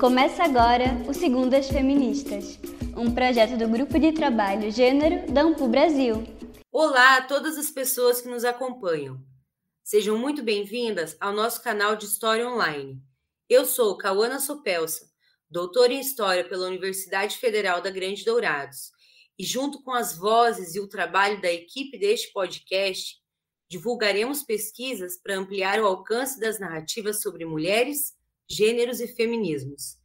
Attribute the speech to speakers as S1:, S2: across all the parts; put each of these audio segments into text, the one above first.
S1: Começa agora o Segundas Feministas, um projeto do Grupo de Trabalho Gênero da Ampu Brasil.
S2: Olá a todas as pessoas que nos acompanham. Sejam muito bem-vindas ao nosso canal de História Online. Eu sou Cauana Sopelsa, doutora em História pela Universidade Federal da Grande Dourados, e junto com as vozes e o trabalho da equipe deste podcast, divulgaremos pesquisas para ampliar o alcance das narrativas sobre mulheres, gêneros e feminismos.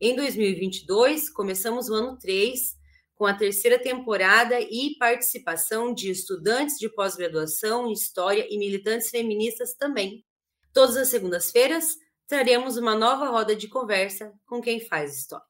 S2: Em 2022, começamos o ano 3 com a terceira temporada e participação de estudantes de pós-graduação em História e militantes feministas também. Todas as segundas-feiras, traremos uma nova roda de conversa com quem faz história.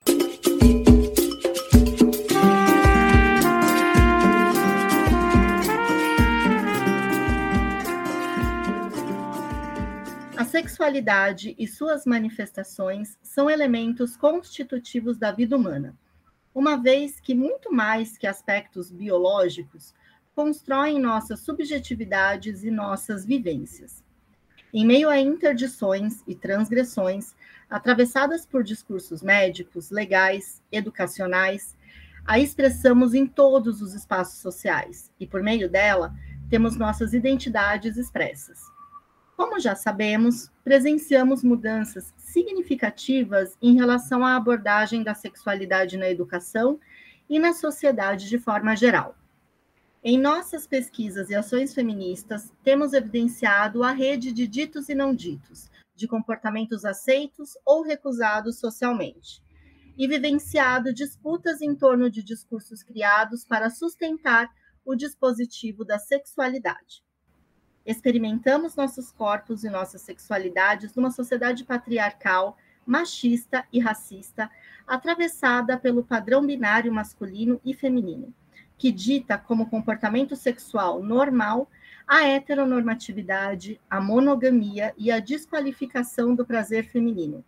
S3: Sexualidade e suas manifestações são elementos constitutivos da vida humana, uma vez que, muito mais que aspectos biológicos, constroem nossas subjetividades e nossas vivências. Em meio a interdições e transgressões, atravessadas por discursos médicos, legais, educacionais, a expressamos em todos os espaços sociais e, por meio dela, temos nossas identidades expressas. Como já sabemos, presenciamos mudanças significativas em relação à abordagem da sexualidade na educação e na sociedade de forma geral. Em nossas pesquisas e ações feministas, temos evidenciado a rede de ditos e não ditos, de comportamentos aceitos ou recusados socialmente, e vivenciado disputas em torno de discursos criados para sustentar o dispositivo da sexualidade. Experimentamos nossos corpos e nossas sexualidades numa sociedade patriarcal, machista e racista, atravessada pelo padrão binário masculino e feminino que dita como comportamento sexual normal a heteronormatividade, a monogamia e a desqualificação do prazer feminino.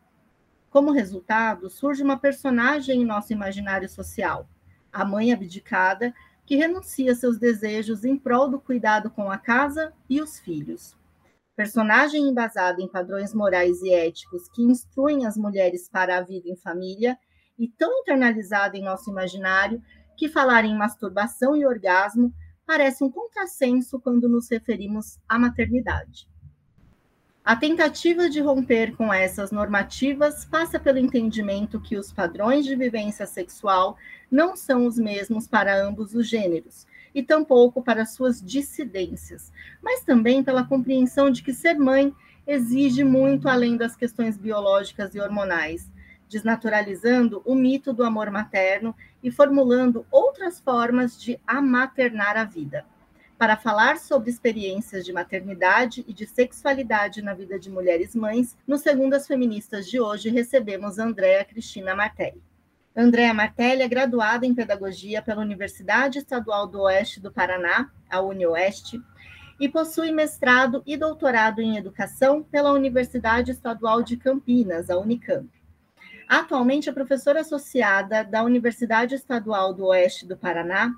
S3: Como resultado, surge uma personagem em nosso imaginário social, a mãe abdicada, que renuncia seus desejos em prol do cuidado com a casa e os filhos. Personagem embasada em padrões morais e éticos que instruem as mulheres para a vida em família e tão internalizada em nosso imaginário que falar em masturbação e orgasmo parece um contrassenso quando nos referimos à maternidade. A tentativa de romper com essas normativas passa pelo entendimento que os padrões de vivência sexual não são os mesmos para ambos os gêneros, e tampouco para suas dissidências, mas também pela compreensão de que ser mãe exige muito além das questões biológicas e hormonais, desnaturalizando o mito do amor materno e formulando outras formas de amaternar a vida. Para falar sobre experiências de maternidade e de sexualidade na vida de mulheres mães, no Segundas Feministas de hoje recebemos Andréa Cristina Martelli. Andréa Martelli é graduada em Pedagogia pela Universidade Estadual do Oeste do Paraná, a UniOeste, e possui mestrado e doutorado em Educação pela Universidade Estadual de Campinas, a Unicamp. Atualmente é professora associada da Universidade Estadual do Oeste do Paraná.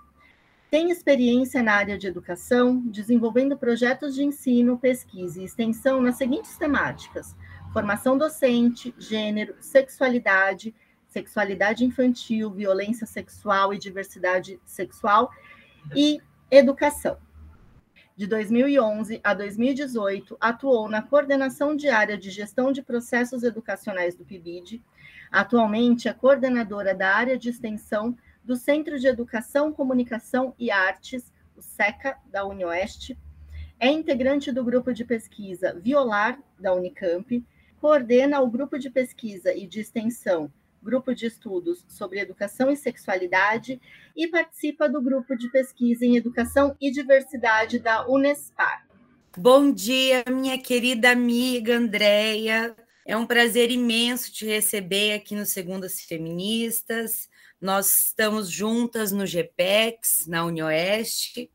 S3: Tem experiência na área de educação, desenvolvendo projetos de ensino, pesquisa e extensão nas seguintes temáticas: formação docente, gênero, sexualidade, sexualidade infantil, violência sexual e diversidade sexual e educação. De 2011 a 2018, atuou na coordenação diária de gestão de processos educacionais do PIBID Atualmente é coordenadora da área de extensão do Centro de Educação, Comunicação e Artes, o SECA, da UniOeste. É integrante do grupo de pesquisa Violar, da Unicamp. Coordena o grupo de pesquisa e de extensão Grupo de Estudos sobre Educação e Sexualidade e participa do grupo de pesquisa em Educação e Diversidade da Unespar.
S2: Bom dia, minha querida amiga Andréia. É um prazer imenso te receber aqui no Segundas Feministas. Nós estamos juntas no GPEX, na UniOeste.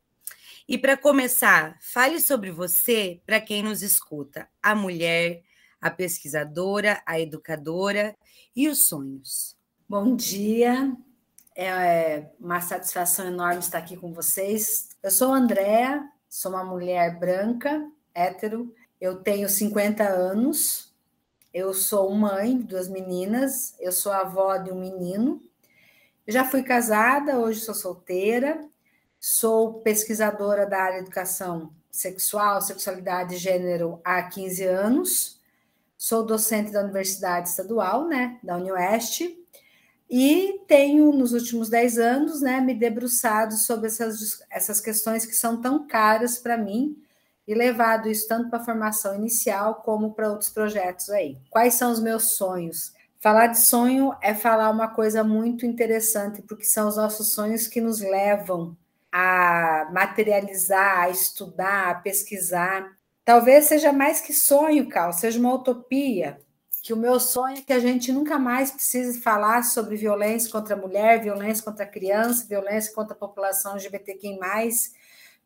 S2: E para começar, fale sobre você para quem nos escuta, a mulher, a pesquisadora, a educadora e os sonhos.
S4: Bom dia, é uma satisfação enorme estar aqui com vocês. Eu sou Andréa, sou uma mulher branca, hétero, eu tenho 50 anos, Eu sou mãe de duas meninas, eu sou avó de um menino. Já fui casada, hoje sou solteira. Sou pesquisadora da área de educação sexual, sexualidade e gênero há 15 anos. Sou docente da Universidade Estadual, né, da UniOeste, e tenho, nos últimos 10 anos, né, me debruçado sobre essas, essas questões que são tão caras para mim e levado isso tanto para a formação inicial como para outros projetos aí. Quais são os meus sonhos? Falar de sonho é falar uma coisa muito interessante, porque são os nossos sonhos que nos levam a materializar, a estudar, a pesquisar. Talvez seja mais que sonho, Cal, seja uma utopia. Que o meu sonho é que a gente nunca mais precise falar sobre violência contra a mulher, violência contra a criança, violência contra a população LGBTQI+,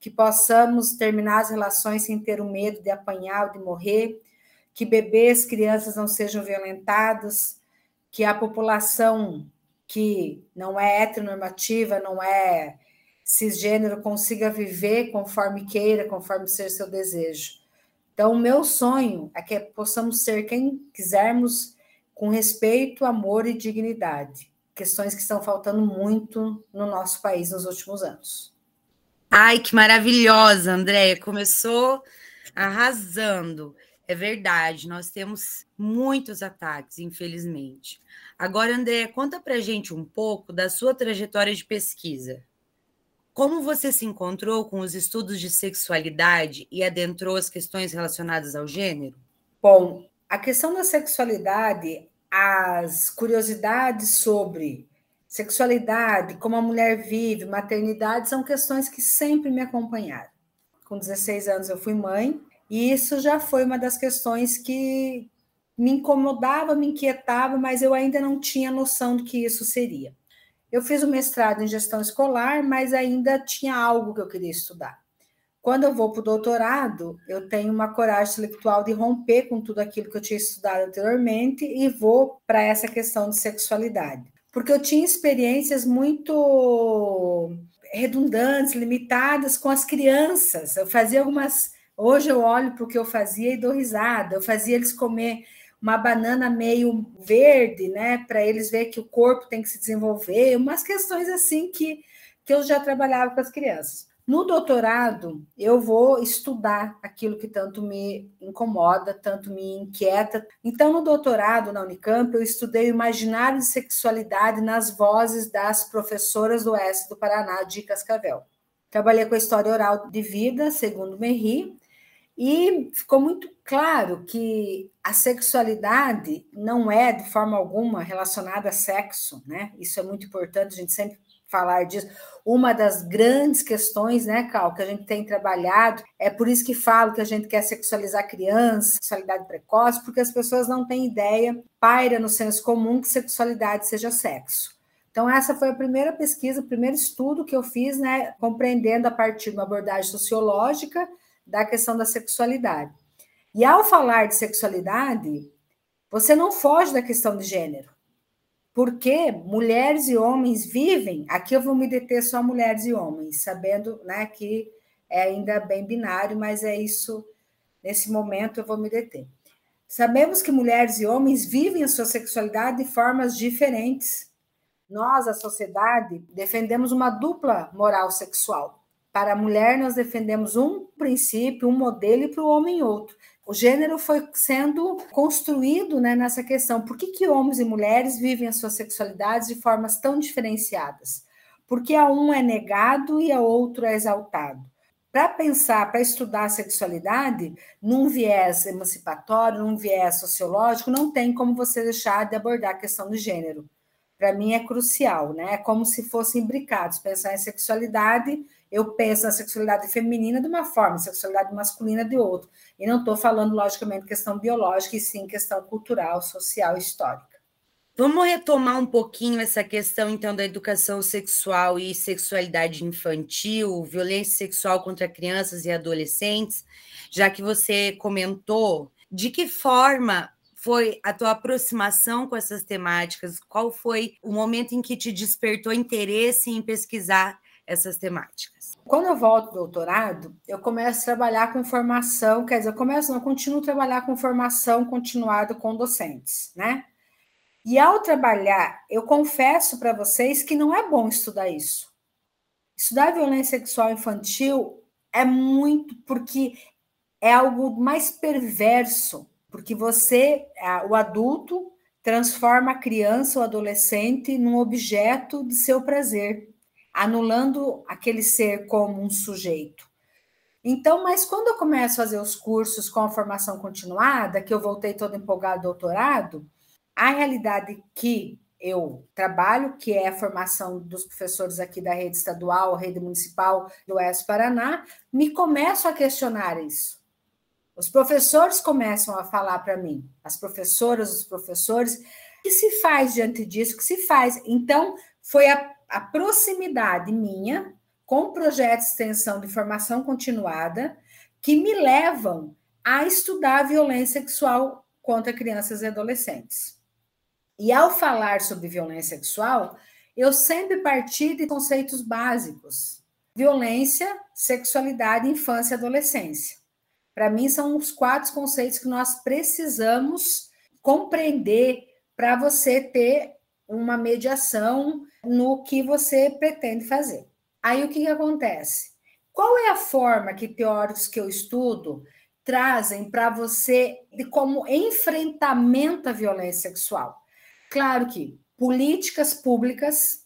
S4: que possamos terminar as relações sem ter o medo de apanhar ou de morrer, que bebês, crianças não sejam violentados, que a população que não é heteronormativa, não é cisgênero consiga viver conforme queira, conforme ser seu desejo. Então, o meu sonho é que possamos ser quem quisermos com respeito, amor e dignidade. Questões que estão faltando muito no nosso país nos últimos anos.
S2: Ai, que maravilhosa, Andréia. Começou arrasando. É verdade, nós temos muitos ataques, infelizmente. Agora, Andréia, conta pra gente um pouco da sua trajetória de pesquisa. Como você se encontrou com os estudos de sexualidade e adentrou as questões relacionadas ao gênero?
S4: Bom, a questão da sexualidade, as curiosidades sobre sexualidade, como a mulher vive, maternidade, são questões que sempre me acompanharam. Com 16 anos eu fui mãe, e isso já foi uma das questões que me incomodava, me inquietava, mas eu ainda não tinha noção do que isso seria. Eu fiz o mestrado em gestão escolar, mas ainda tinha algo que eu queria estudar. Quando eu vou para o doutorado, eu tenho uma coragem intelectual de romper com tudo aquilo que eu tinha estudado anteriormente e vou para essa questão de sexualidade. Porque eu tinha experiências muito redundantes, limitadas com as crianças. Eu fazia algumas. Hoje eu olho para o que eu fazia e dou risada. Eu fazia eles comer uma banana meio verde, né, para eles ver que o corpo tem que se desenvolver, umas questões assim que, que eu já trabalhava com as crianças. No doutorado, eu vou estudar aquilo que tanto me incomoda, tanto me inquieta. Então, no doutorado na Unicamp, eu estudei o imaginário de sexualidade nas vozes das professoras do Oeste do Paraná, de Cascavel. Trabalhei com a história oral de vida, segundo Merri, e ficou muito claro que a sexualidade não é de forma alguma relacionada a sexo, né? Isso é muito importante a gente sempre falar disso. Uma das grandes questões, né, Cal, que a gente tem trabalhado, é por isso que falo que a gente quer sexualizar crianças, sexualidade precoce, porque as pessoas não têm ideia, paira no senso comum que sexualidade seja sexo. Então, essa foi a primeira pesquisa, o primeiro estudo que eu fiz, né, compreendendo a partir de uma abordagem sociológica da questão da sexualidade. E ao falar de sexualidade, você não foge da questão de gênero. Porque mulheres e homens vivem, aqui eu vou me deter só mulheres e homens, sabendo né, que é ainda bem binário, mas é isso, nesse momento eu vou me deter. Sabemos que mulheres e homens vivem a sua sexualidade de formas diferentes. Nós, a sociedade, defendemos uma dupla moral sexual. Para a mulher, nós defendemos um princípio, um modelo, e para o homem, outro. O gênero foi sendo construído né, nessa questão. Por que, que homens e mulheres vivem as suas sexualidades de formas tão diferenciadas? Porque a um é negado e a outro é exaltado. Para pensar, para estudar a sexualidade, num viés emancipatório, num viés sociológico, não tem como você deixar de abordar a questão do gênero. Para mim é crucial, né? É como se fossem imbricados. Pensar em sexualidade eu penso na sexualidade feminina de uma forma, sexualidade masculina de outra. E não estou falando, logicamente, questão biológica, e sim questão cultural, social histórica.
S2: Vamos retomar um pouquinho essa questão, então, da educação sexual e sexualidade infantil, violência sexual contra crianças e adolescentes, já que você comentou de que forma foi a tua aproximação com essas temáticas? Qual foi o momento em que te despertou interesse em pesquisar essas temáticas.
S4: Quando eu volto do doutorado, eu começo a trabalhar com formação, quer dizer, eu começo, não, eu continuo a trabalhar com formação continuada com docentes, né? E ao trabalhar, eu confesso para vocês que não é bom estudar isso. Estudar violência sexual infantil é muito porque é algo mais perverso, porque você, o adulto, transforma a criança ou adolescente num objeto de seu prazer, anulando aquele ser como um sujeito. Então, mas quando eu começo a fazer os cursos com a formação continuada, que eu voltei todo empolgado doutorado, a realidade que eu trabalho, que é a formação dos professores aqui da rede estadual, rede municipal do Oeste Paraná, me começo a questionar isso. Os professores começam a falar para mim, as professoras, os professores, o que se faz diante disso? O que se faz? Então, foi a, a proximidade minha com projetos de extensão de formação continuada que me levam a estudar a violência sexual contra crianças e adolescentes. E ao falar sobre violência sexual, eu sempre parti de conceitos básicos: violência, sexualidade, infância e adolescência. Para mim, são os quatro conceitos que nós precisamos compreender para você ter uma mediação no que você pretende fazer. Aí o que, que acontece? Qual é a forma que teóricos que eu estudo trazem para você de como enfrentamento à violência sexual? Claro que políticas públicas,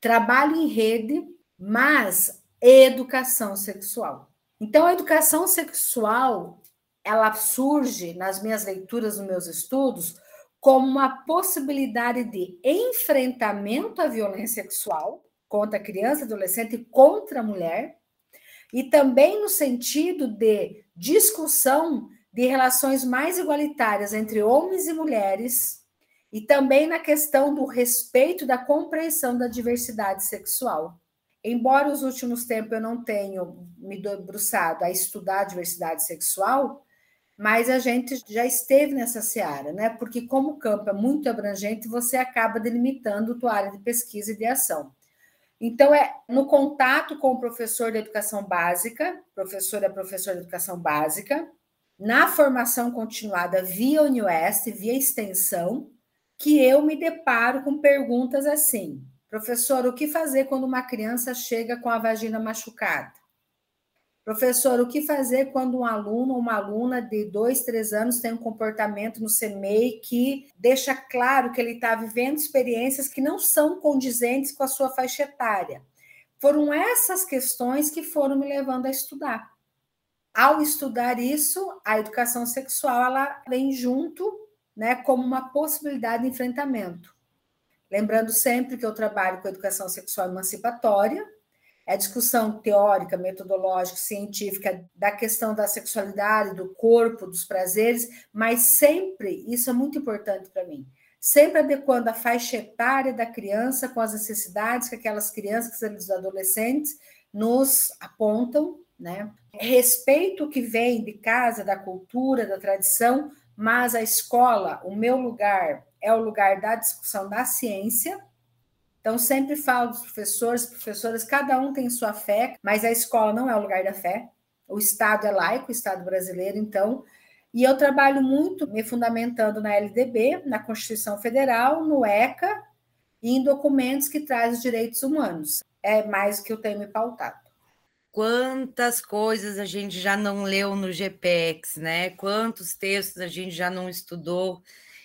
S4: trabalho em rede, mas educação sexual. Então, a educação sexual, ela surge nas minhas leituras, nos meus estudos, como uma possibilidade de enfrentamento à violência sexual contra a criança, adolescente e contra a mulher, e também no sentido de discussão de relações mais igualitárias entre homens e mulheres, e também na questão do respeito da compreensão da diversidade sexual. Embora os últimos tempos eu não tenho me debruçado a estudar a diversidade sexual, mas a gente já esteve nessa seara, né? Porque como o campo é muito abrangente, você acaba delimitando a tua área de pesquisa e de ação. Então, é no contato com o professor de educação básica, professora, professor de educação básica, na formação continuada via UniOeste, via extensão, que eu me deparo com perguntas assim: professor, o que fazer quando uma criança chega com a vagina machucada? Professor, o que fazer quando um aluno ou uma aluna de dois, três anos tem um comportamento no CMEI que deixa claro que ele está vivendo experiências que não são condizentes com a sua faixa etária? Foram essas questões que foram me levando a estudar. Ao estudar isso, a educação sexual ela vem junto né, como uma possibilidade de enfrentamento. Lembrando sempre que eu trabalho com educação sexual emancipatória, é discussão teórica, metodológica, científica da questão da sexualidade, do corpo, dos prazeres, mas sempre, isso é muito importante para mim, sempre adequando a faixa etária da criança com as necessidades que aquelas crianças, aqueles adolescentes nos apontam, né? Respeito que vem de casa, da cultura, da tradição, mas a escola, o meu lugar, é o lugar da discussão da ciência. Então, sempre falo dos professores, professoras, cada um tem sua fé, mas a escola não é o lugar da fé. O Estado é laico, o Estado brasileiro, então. E eu trabalho muito me fundamentando na LDB, na Constituição Federal, no ECA e em documentos que trazem os direitos humanos. É mais que eu tenho me pautado
S2: quantas coisas a gente já não leu no GPEX, né? Quantos textos a gente já não estudou.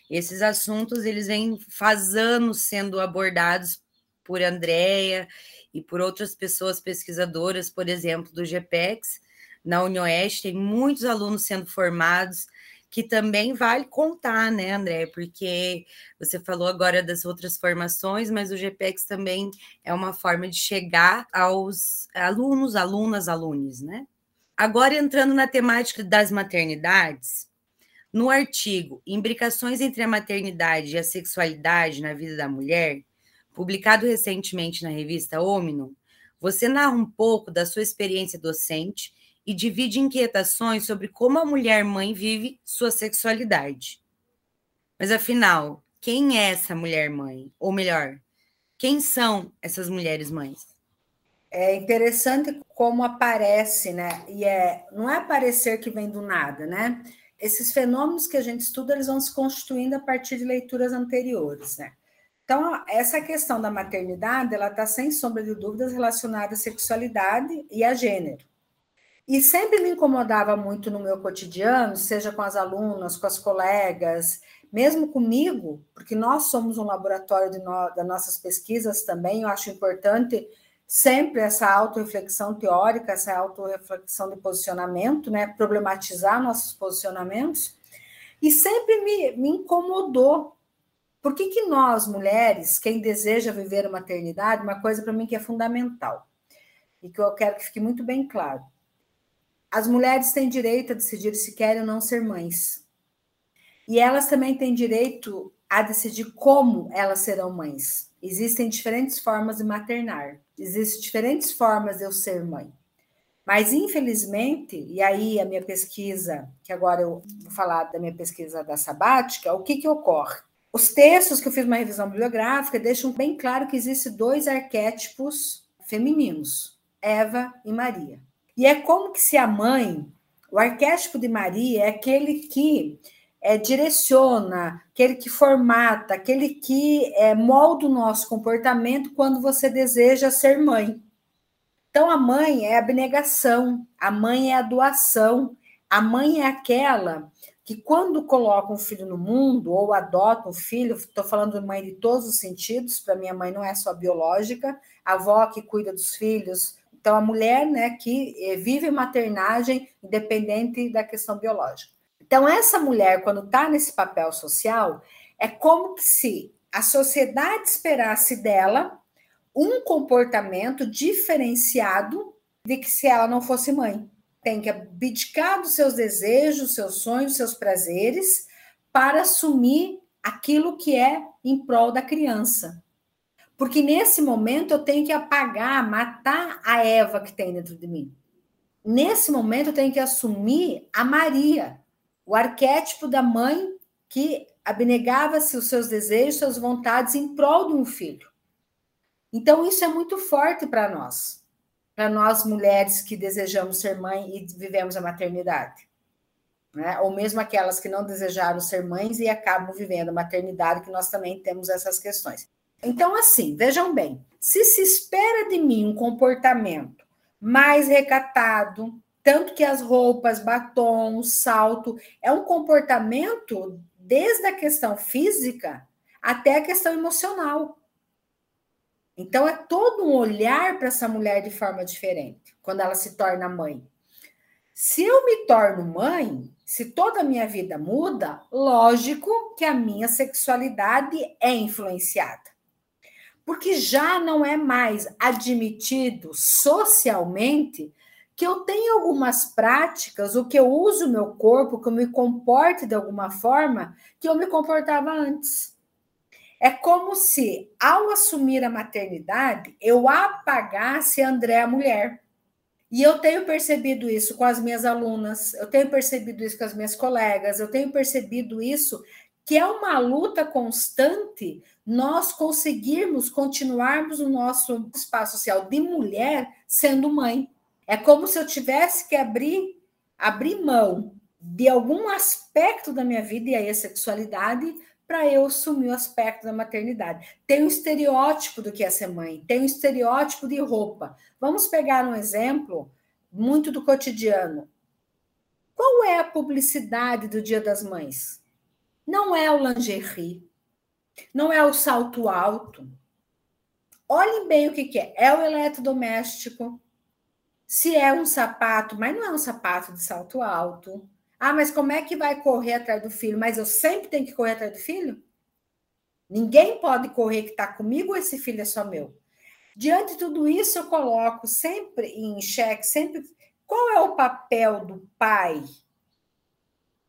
S2: Esses assuntos eles vêm faz anos sendo abordados por Andréia e por outras pessoas pesquisadoras, por exemplo, do GPEX. Na UniOeste tem muitos alunos sendo formados que também vale contar, né, André? Porque você falou agora das outras formações, mas o GPEX também é uma forma de chegar aos alunos, alunas, alunos, né? Agora entrando na temática das maternidades, no artigo Imbricações entre a maternidade e a sexualidade na vida da mulher, publicado recentemente na revista Omnium, você narra um pouco da sua experiência docente e divide inquietações sobre como a mulher mãe vive sua sexualidade. Mas afinal, quem é essa mulher mãe? Ou melhor, quem são essas mulheres mães?
S4: É interessante como aparece, né? E é, não é aparecer que vem do nada, né? Esses fenômenos que a gente estuda, eles vão se constituindo a partir de leituras anteriores, né? Então, essa questão da maternidade, ela está sem sombra de dúvidas relacionada à sexualidade e a gênero. E sempre me incomodava muito no meu cotidiano, seja com as alunas, com as colegas, mesmo comigo, porque nós somos um laboratório no, das nossas pesquisas também, eu acho importante sempre essa autorreflexão teórica, essa autorreflexão de posicionamento, né? problematizar nossos posicionamentos, e sempre me, me incomodou. Por que, que nós, mulheres, quem deseja viver a maternidade, uma coisa para mim que é fundamental, e que eu quero que fique muito bem claro, as mulheres têm direito a decidir se querem ou não ser mães. E elas também têm direito a decidir como elas serão mães. Existem diferentes formas de maternar, existem diferentes formas de eu ser mãe. Mas, infelizmente, e aí a minha pesquisa, que agora eu vou falar da minha pesquisa da sabática, o que, que ocorre? Os textos que eu fiz uma revisão bibliográfica deixam bem claro que existem dois arquétipos femininos, Eva e Maria. E é como que se a mãe, o arquétipo de Maria é aquele que é, direciona, aquele que formata, aquele que é, molda o nosso comportamento quando você deseja ser mãe. Então, a mãe é a abnegação, a mãe é a doação, a mãe é aquela que, quando coloca um filho no mundo ou adota um filho, estou falando de mãe de todos os sentidos, para minha mãe não é só biológica, a avó que cuida dos filhos, então, a mulher né, que eh, vive maternagem independente da questão biológica. Então, essa mulher, quando está nesse papel social, é como se a sociedade esperasse dela um comportamento diferenciado de que se ela não fosse mãe. Tem que abdicar dos seus desejos, seus sonhos, seus prazeres, para assumir aquilo que é em prol da criança. Porque nesse momento eu tenho que apagar, matar a Eva que tem dentro de mim. Nesse momento eu tenho que assumir a Maria, o arquétipo da mãe que abnegava-se os seus desejos, suas vontades em prol de um filho. Então isso é muito forte para nós, para nós mulheres que desejamos ser mãe e vivemos a maternidade. Né? Ou mesmo aquelas que não desejaram ser mães e acabam vivendo a maternidade, que nós também temos essas questões. Então, assim, vejam bem: se se espera de mim um comportamento mais recatado, tanto que as roupas, batom, salto, é um comportamento desde a questão física até a questão emocional. Então, é todo um olhar para essa mulher de forma diferente, quando ela se torna mãe. Se eu me torno mãe, se toda a minha vida muda, lógico que a minha sexualidade é influenciada porque já não é mais admitido socialmente que eu tenho algumas práticas, o que eu uso o meu corpo, que eu me comporte de alguma forma que eu me comportava antes. É como se, ao assumir a maternidade, eu apagasse a André a mulher. E eu tenho percebido isso com as minhas alunas, eu tenho percebido isso com as minhas colegas, eu tenho percebido isso que é uma luta constante nós conseguirmos continuarmos o nosso espaço social de mulher sendo mãe. É como se eu tivesse que abrir, abrir mão de algum aspecto da minha vida, e aí a sexualidade, para eu assumir o aspecto da maternidade. Tem um estereótipo do que é ser mãe, tem um estereótipo de roupa. Vamos pegar um exemplo muito do cotidiano. Qual é a publicidade do Dia das Mães? Não é o lingerie, não é o salto alto. Olhem bem o que, que é. É o eletrodoméstico. Se é um sapato, mas não é um sapato de salto alto. Ah, mas como é que vai correr atrás do filho? Mas eu sempre tenho que correr atrás do filho? Ninguém pode correr que está comigo esse filho é só meu? Diante de tudo isso, eu coloco sempre em xeque, sempre qual é o papel do pai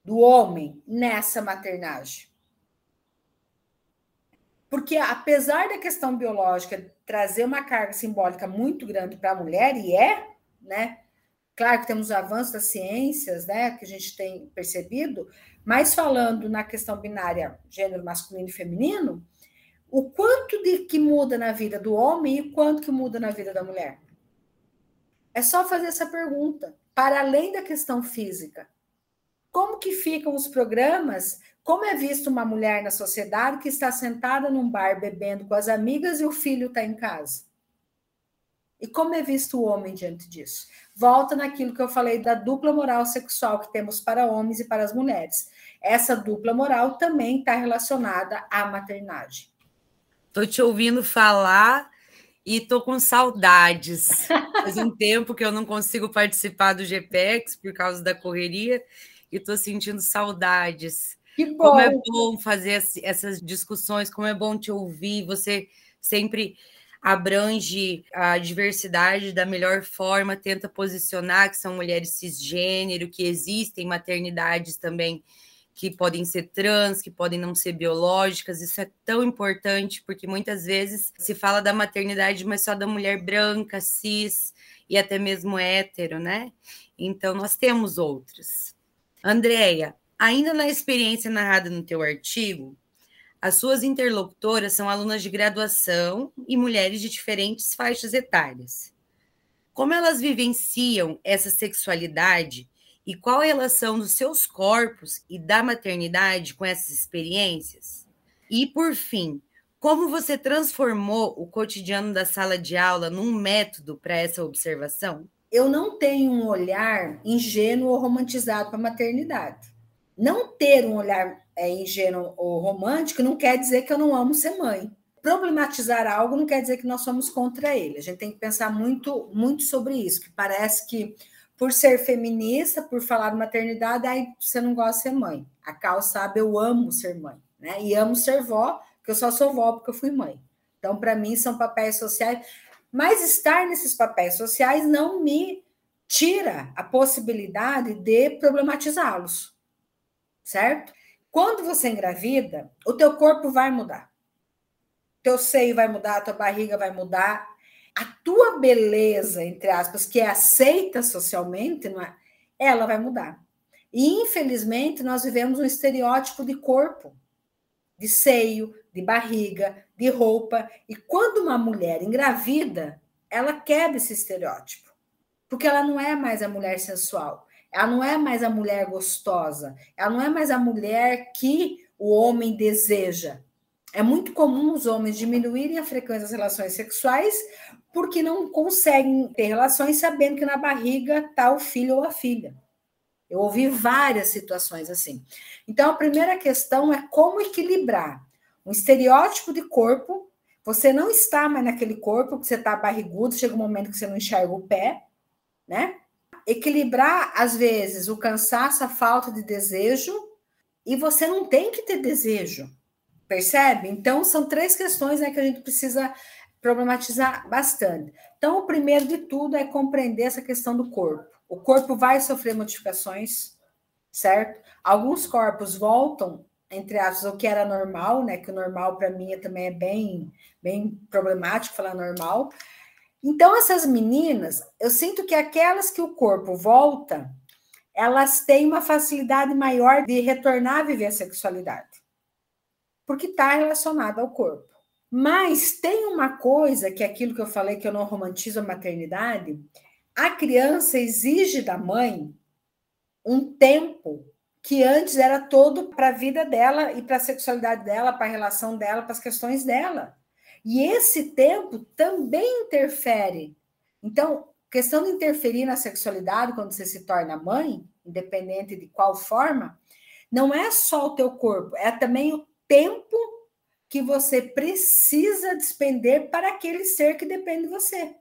S4: do homem nessa maternagem. Porque, apesar da questão biológica trazer uma carga simbólica muito grande para a mulher, e é, né? Claro que temos avanços das ciências, né, que a gente tem percebido, mas falando na questão binária gênero masculino e feminino, o quanto de que muda na vida do homem e o quanto que muda na vida da mulher. É só fazer essa pergunta, para além da questão física. Como que ficam os programas? Como é visto uma mulher na sociedade que está sentada num bar bebendo com as amigas e o filho está em casa? E como é visto o homem diante disso? Volta naquilo que eu falei da dupla moral sexual que temos para homens e para as mulheres. Essa dupla moral também está relacionada à maternagem.
S2: Estou te ouvindo falar e estou com saudades. Faz um tempo que eu não consigo participar do GPEX por causa da correria e estou sentindo saudades.
S4: Que bom.
S2: Como é bom fazer essas discussões, como é bom te ouvir. Você sempre abrange a diversidade da melhor forma, tenta posicionar que são mulheres cisgênero, que existem maternidades também que podem ser trans, que podem não ser biológicas. Isso é tão importante porque muitas vezes se fala da maternidade, mas só da mulher branca, cis e até mesmo hétero, né? Então nós temos outras. Andréia, ainda na experiência narrada no teu artigo, as suas interlocutoras são alunas de graduação e mulheres de diferentes faixas etárias. Como elas vivenciam essa sexualidade e qual a relação dos seus corpos e da maternidade com essas experiências? E, por fim, como você transformou o cotidiano da sala de aula num método para essa observação?
S4: Eu não tenho um olhar ingênuo ou romantizado para a maternidade. Não ter um olhar é, ingênuo ou romântico não quer dizer que eu não amo ser mãe. Problematizar algo não quer dizer que nós somos contra ele. A gente tem que pensar muito, muito sobre isso, que parece que por ser feminista, por falar de maternidade, aí você não gosta de ser mãe. A Cal sabe, eu amo ser mãe, né? E amo ser vó, porque eu só sou vó porque eu fui mãe. Então, para mim, são papéis sociais. Mas estar nesses papéis sociais não me tira a possibilidade de problematizá-los, certo? Quando você engravida, o teu corpo vai mudar. Teu seio vai mudar, tua barriga vai mudar. A tua beleza, entre aspas, que é aceita socialmente, é? ela vai mudar. E, infelizmente, nós vivemos um estereótipo de corpo, de seio, de barriga, de roupa. E quando uma mulher engravida, ela quebra esse estereótipo. Porque ela não é mais a mulher sensual. Ela não é mais a mulher gostosa, ela não é mais a mulher que o homem deseja. É muito comum os homens diminuírem a frequência das relações sexuais porque não conseguem ter relações sabendo que na barriga está o filho ou a filha. Eu ouvi várias situações assim. Então, a primeira questão é como equilibrar um estereótipo de corpo. Você não está mais naquele corpo, que você está barrigudo, chega um momento que você não enxerga o pé, né? Equilibrar, às vezes, o cansaço, a falta de desejo, e você não tem que ter desejo, percebe? Então, são três questões né, que a gente precisa problematizar bastante. Então, o primeiro de tudo é compreender essa questão do corpo. O corpo vai sofrer modificações, certo? Alguns corpos voltam, entre aspas, o que era normal, né? Que o normal para mim também é bem, bem problemático falar normal, então, essas meninas, eu sinto que aquelas que o corpo volta, elas têm uma facilidade maior de retornar a viver a sexualidade, porque está relacionada ao corpo. Mas tem uma coisa que é aquilo que eu falei que eu não romantizo a maternidade, a criança exige da mãe um tempo que antes era todo para a vida dela e para a sexualidade dela, para a relação dela, para as questões dela. E esse tempo também interfere. Então, questão de interferir na sexualidade quando você se torna mãe, independente de qual forma, não é só o teu corpo, é também o tempo que você precisa despender para aquele ser que depende de você.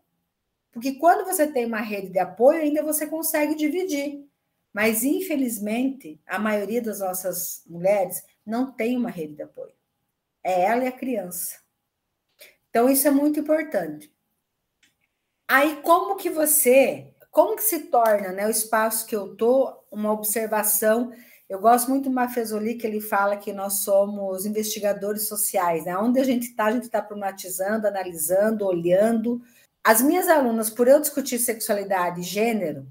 S4: Porque quando você tem uma rede de apoio, ainda você consegue dividir. Mas, infelizmente, a maioria das nossas mulheres não tem uma rede de apoio. É ela e a criança. Então, isso é muito importante. Aí, como que você, como que se torna né, o espaço que eu tô uma observação? Eu gosto muito do Mafezoli, que ele fala que nós somos investigadores sociais, né? Onde a gente está, a gente está problematizando, analisando, olhando. As minhas alunas, por eu discutir sexualidade e gênero,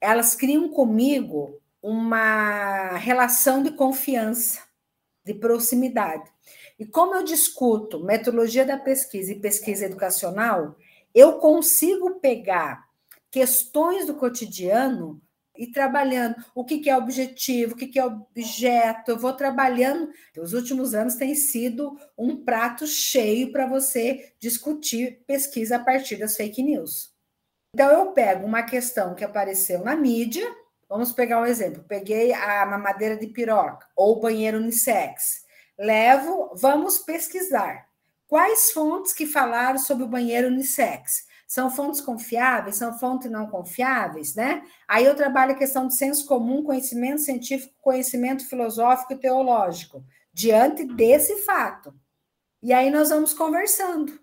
S4: elas criam comigo uma relação de confiança, de proximidade. E como eu discuto metodologia da pesquisa e pesquisa educacional, eu consigo pegar questões do cotidiano e trabalhando o que, é objetivo, o que, que é objeto. Eu vou trabalhando. Os últimos anos tem sido um prato cheio para você discutir pesquisa a partir das fake news. Então, eu pego uma questão que apareceu na mídia, vamos pegar um exemplo: peguei a mamadeira de piroca ou banheiro unissex. Levo, vamos pesquisar. Quais fontes que falaram sobre o banheiro unissex? São fontes confiáveis? São fontes não confiáveis, né? Aí eu trabalho a questão de senso comum, conhecimento científico, conhecimento filosófico e teológico, diante desse fato. E aí nós vamos conversando.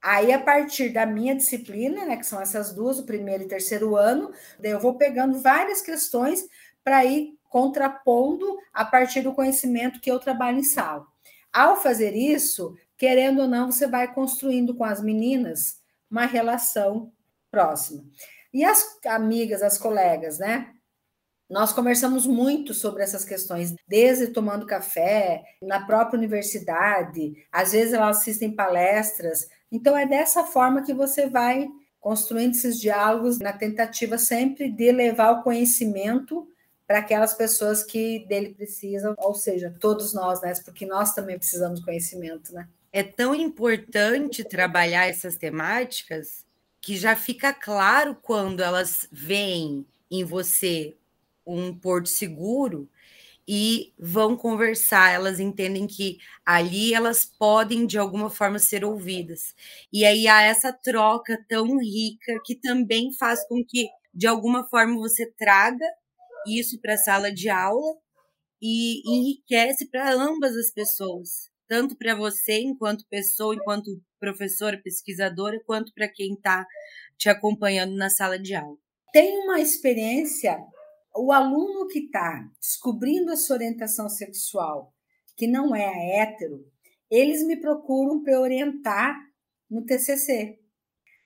S4: Aí, a partir da minha disciplina, né, que são essas duas, o primeiro e terceiro ano, eu vou pegando várias questões para ir contrapondo a partir do conhecimento que eu trabalho em sala. Ao fazer isso, querendo ou não, você vai construindo com as meninas uma relação próxima. E as amigas, as colegas, né? Nós conversamos muito sobre essas questões, desde tomando café, na própria universidade, às vezes elas assistem palestras. Então, é dessa forma que você vai construindo esses diálogos na tentativa sempre de levar o conhecimento para aquelas pessoas que dele precisam, ou seja, todos nós, né? Porque nós também precisamos conhecimento, né?
S2: é tão importante trabalhar essas temáticas que já fica claro quando elas veem em você um porto seguro e vão conversar, elas entendem que ali elas podem de alguma forma ser ouvidas. E aí há essa troca tão rica que também faz com que de alguma forma você traga isso para a sala de aula e enriquece para ambas as pessoas tanto para você, enquanto pessoa, enquanto professora, pesquisadora, quanto para quem está te acompanhando na sala de aula.
S4: Tem uma experiência, o aluno que está descobrindo a sua orientação sexual, que não é a hétero, eles me procuram para orientar no TCC.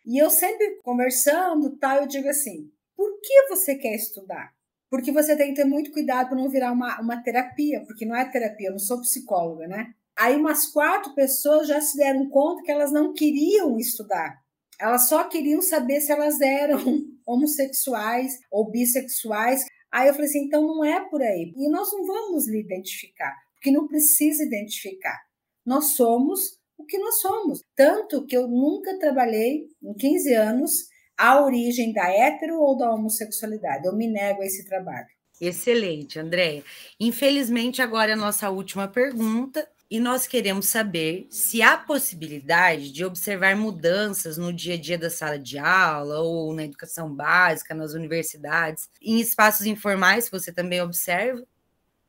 S4: E eu sempre conversando, tal, eu digo assim: por que você quer estudar? Porque você tem que ter muito cuidado para não virar uma, uma terapia, porque não é terapia, eu não sou psicóloga, né? Aí umas quatro pessoas já se deram conta que elas não queriam estudar. Elas só queriam saber se elas eram homossexuais ou bissexuais. Aí eu falei assim, então não é por aí. E nós não vamos lhe identificar, porque não precisa identificar. Nós somos o que nós somos. Tanto que eu nunca trabalhei em 15 anos a origem da hétero ou da homossexualidade. Eu me nego a esse trabalho.
S2: Excelente, Andréia. Infelizmente, agora é a nossa última pergunta e nós queremos saber se há possibilidade de observar mudanças no dia a dia da sala de aula ou na educação básica, nas universidades, em espaços informais que você também observa,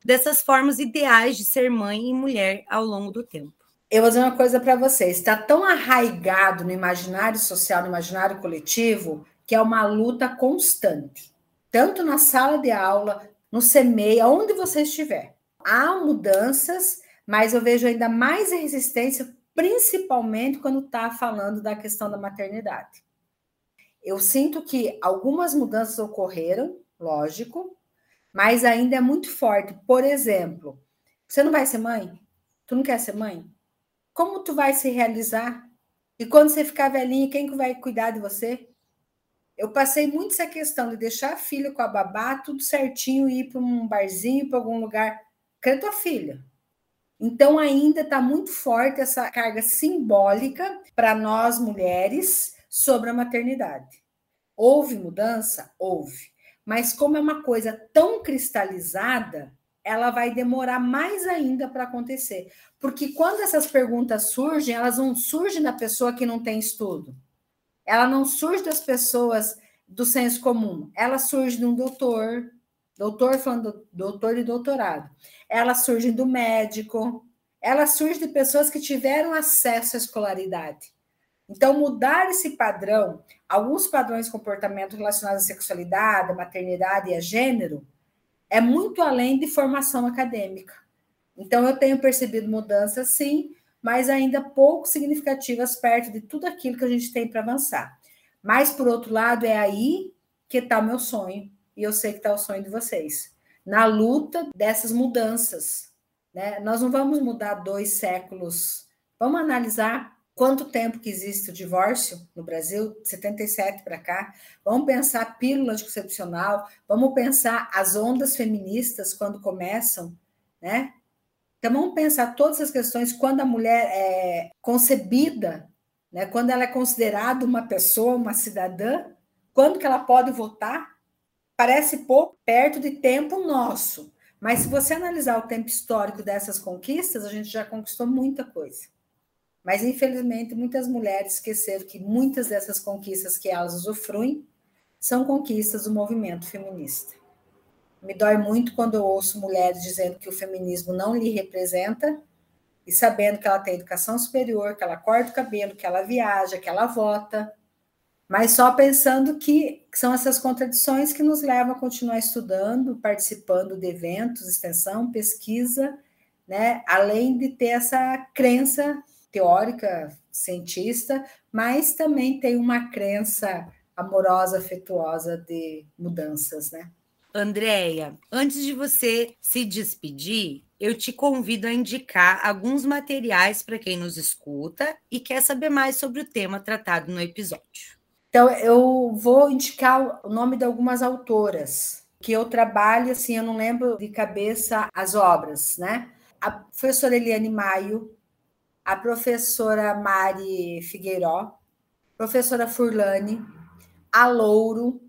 S2: dessas formas ideais de ser mãe e mulher ao longo do tempo.
S4: Eu vou dizer uma coisa para você: está tão arraigado no imaginário social, no imaginário coletivo, que é uma luta constante, tanto na sala de aula, no CMEI, aonde você estiver. Há mudanças mas eu vejo ainda mais resistência, principalmente quando está falando da questão da maternidade. Eu sinto que algumas mudanças ocorreram, lógico, mas ainda é muito forte. Por exemplo, você não vai ser mãe? Tu não quer ser mãe? Como tu vai se realizar? E quando você ficar velhinha, quem que vai cuidar de você? Eu passei muito essa questão de deixar a filha com a babá, tudo certinho, ir para um barzinho, para algum lugar. Cadê tua filha? Então, ainda está muito forte essa carga simbólica para nós mulheres sobre a maternidade. Houve mudança? Houve. Mas, como é uma coisa tão cristalizada, ela vai demorar mais ainda para acontecer. Porque quando essas perguntas surgem, elas não surgem da pessoa que não tem estudo. Ela não surge das pessoas do senso comum. Ela surge de um doutor, doutor falando doutor e doutorado. Elas surgem do médico, elas surgem de pessoas que tiveram acesso à escolaridade. Então, mudar esse padrão, alguns padrões de comportamento relacionados à sexualidade, à maternidade e a gênero, é muito além de formação acadêmica. Então, eu tenho percebido mudanças, sim, mas ainda pouco significativas perto de tudo aquilo que a gente tem para avançar. Mas, por outro lado, é aí que está o meu sonho, e eu sei que está o sonho de vocês, na luta dessas mudanças. Né? Nós não vamos mudar dois séculos, vamos analisar quanto tempo que existe o divórcio no Brasil, 77 para cá. Vamos pensar pílula anticoncepcional, vamos pensar as ondas feministas quando começam, né? Então vamos pensar todas as questões quando a mulher é concebida, né? Quando ela é considerada uma pessoa, uma cidadã, quando que ela pode votar? Parece pouco perto de tempo nosso, mas se você analisar o tempo histórico dessas conquistas, a gente já conquistou muita coisa. Mas, infelizmente, muitas mulheres esqueceram que muitas dessas conquistas que elas usufruem são conquistas do movimento feminista. Me dói muito quando eu ouço mulheres dizendo que o feminismo não lhe representa e sabendo que ela tem educação superior, que ela corta o cabelo, que ela viaja, que ela vota, mas só pensando que são essas contradições que nos levam a continuar estudando, participando de eventos, extensão, pesquisa, né? além de ter essa crença teórica, cientista, mas também tem uma crença amorosa, afetuosa de mudanças, né?
S2: Andréia, antes de você se despedir, eu te convido a indicar alguns materiais para quem nos escuta e quer saber mais sobre o tema tratado no episódio.
S4: Então, eu vou indicar o nome de algumas autoras que eu trabalho, assim, eu não lembro de cabeça as obras, né? A professora Eliane Maio, a professora Mari Figueiró, professora Furlane, a Louro,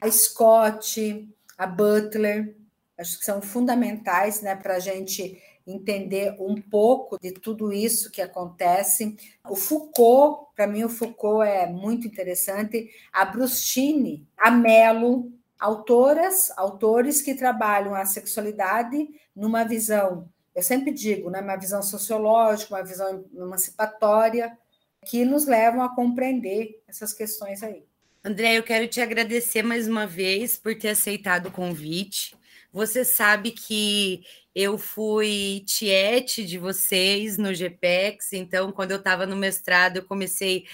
S4: a Scott, a Butler, acho que são fundamentais né, para a gente entender um pouco de tudo isso que acontece. O Foucault, para mim, o Foucault é muito interessante. A Brustini, a Mello, autoras, autores que trabalham a sexualidade numa visão eu sempre digo, né, uma visão sociológica, uma visão emancipatória, que nos levam a compreender essas questões aí.
S2: André, eu quero te agradecer mais uma vez por ter aceitado o convite. Você sabe que eu fui tiete de vocês no GPEX, então, quando eu estava no mestrado, eu comecei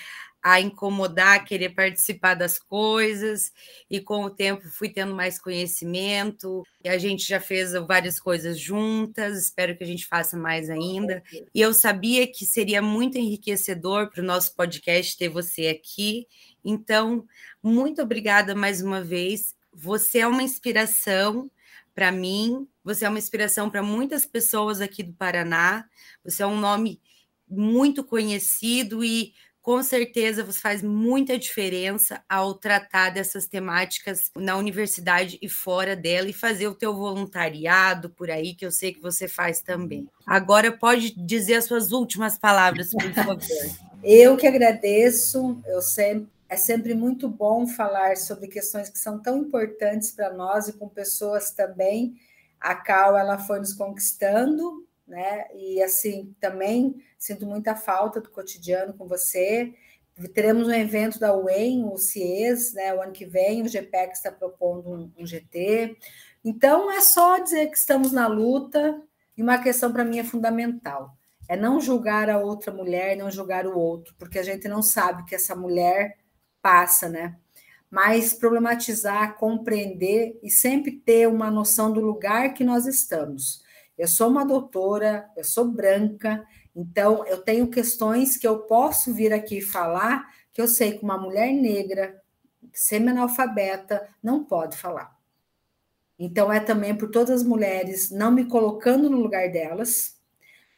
S2: a incomodar, a querer participar das coisas, e com o tempo fui tendo mais conhecimento, e a gente já fez várias coisas juntas, espero que a gente faça mais ainda. E eu sabia que seria muito enriquecedor para o nosso podcast ter você aqui. Então, muito obrigada mais uma vez. Você é uma inspiração para mim, você é uma inspiração para muitas pessoas aqui do Paraná. Você é um nome muito conhecido e com certeza você faz muita diferença ao tratar dessas temáticas na universidade e fora dela e fazer o teu voluntariado por aí, que eu sei que você faz também. Agora pode dizer as suas últimas palavras, por favor.
S4: eu que agradeço, eu sempre é sempre muito bom falar sobre questões que são tão importantes para nós e com pessoas também. A Cal ela foi nos conquistando né? E assim, também sinto muita falta do cotidiano com você. Teremos um evento da UEM, o CIES, né? O ano que vem, o GPEC está propondo um, um GT. Então, é só dizer que estamos na luta, e uma questão para mim é fundamental: é não julgar a outra mulher, não julgar o outro, porque a gente não sabe que essa mulher passa, né? Mas problematizar, compreender e sempre ter uma noção do lugar que nós estamos. Eu sou uma doutora, eu sou branca, então eu tenho questões que eu posso vir aqui falar que eu sei que uma mulher negra, semi-analfabeta, não pode falar. Então é também por todas as mulheres não me colocando no lugar delas,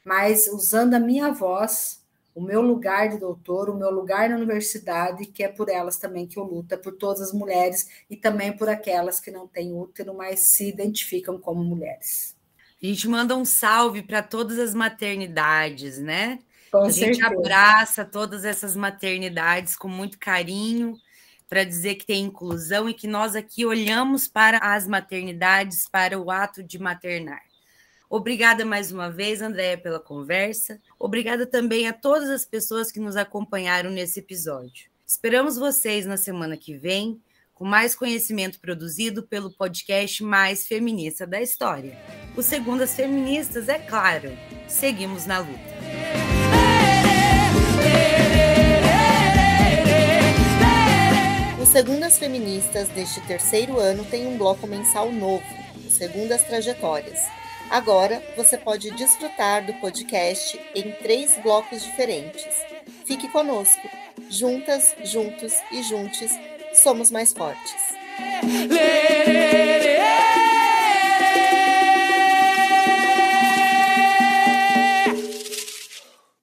S4: mas usando a minha voz, o meu lugar de doutor, o meu lugar na universidade, que é por elas também que eu luto, é por todas as mulheres e também por aquelas que não têm útero, mas se identificam como mulheres.
S2: A gente manda um salve para todas as maternidades, né? Com a certeza. gente abraça todas essas maternidades com muito carinho para dizer que tem inclusão e que nós aqui olhamos para as maternidades, para o ato de maternar. Obrigada mais uma vez, Andréia, pela conversa. Obrigada também a todas as pessoas que nos acompanharam nesse episódio. Esperamos vocês na semana que vem com mais conhecimento produzido pelo podcast mais feminista da história. O Segundas Feministas, é claro, seguimos na luta.
S5: O Segundas Feministas deste terceiro ano tem um bloco mensal novo, o Segundas Trajetórias. Agora você pode desfrutar do podcast em três blocos diferentes
S3: Fique conosco. Juntas, juntos e juntos, somos mais fortes.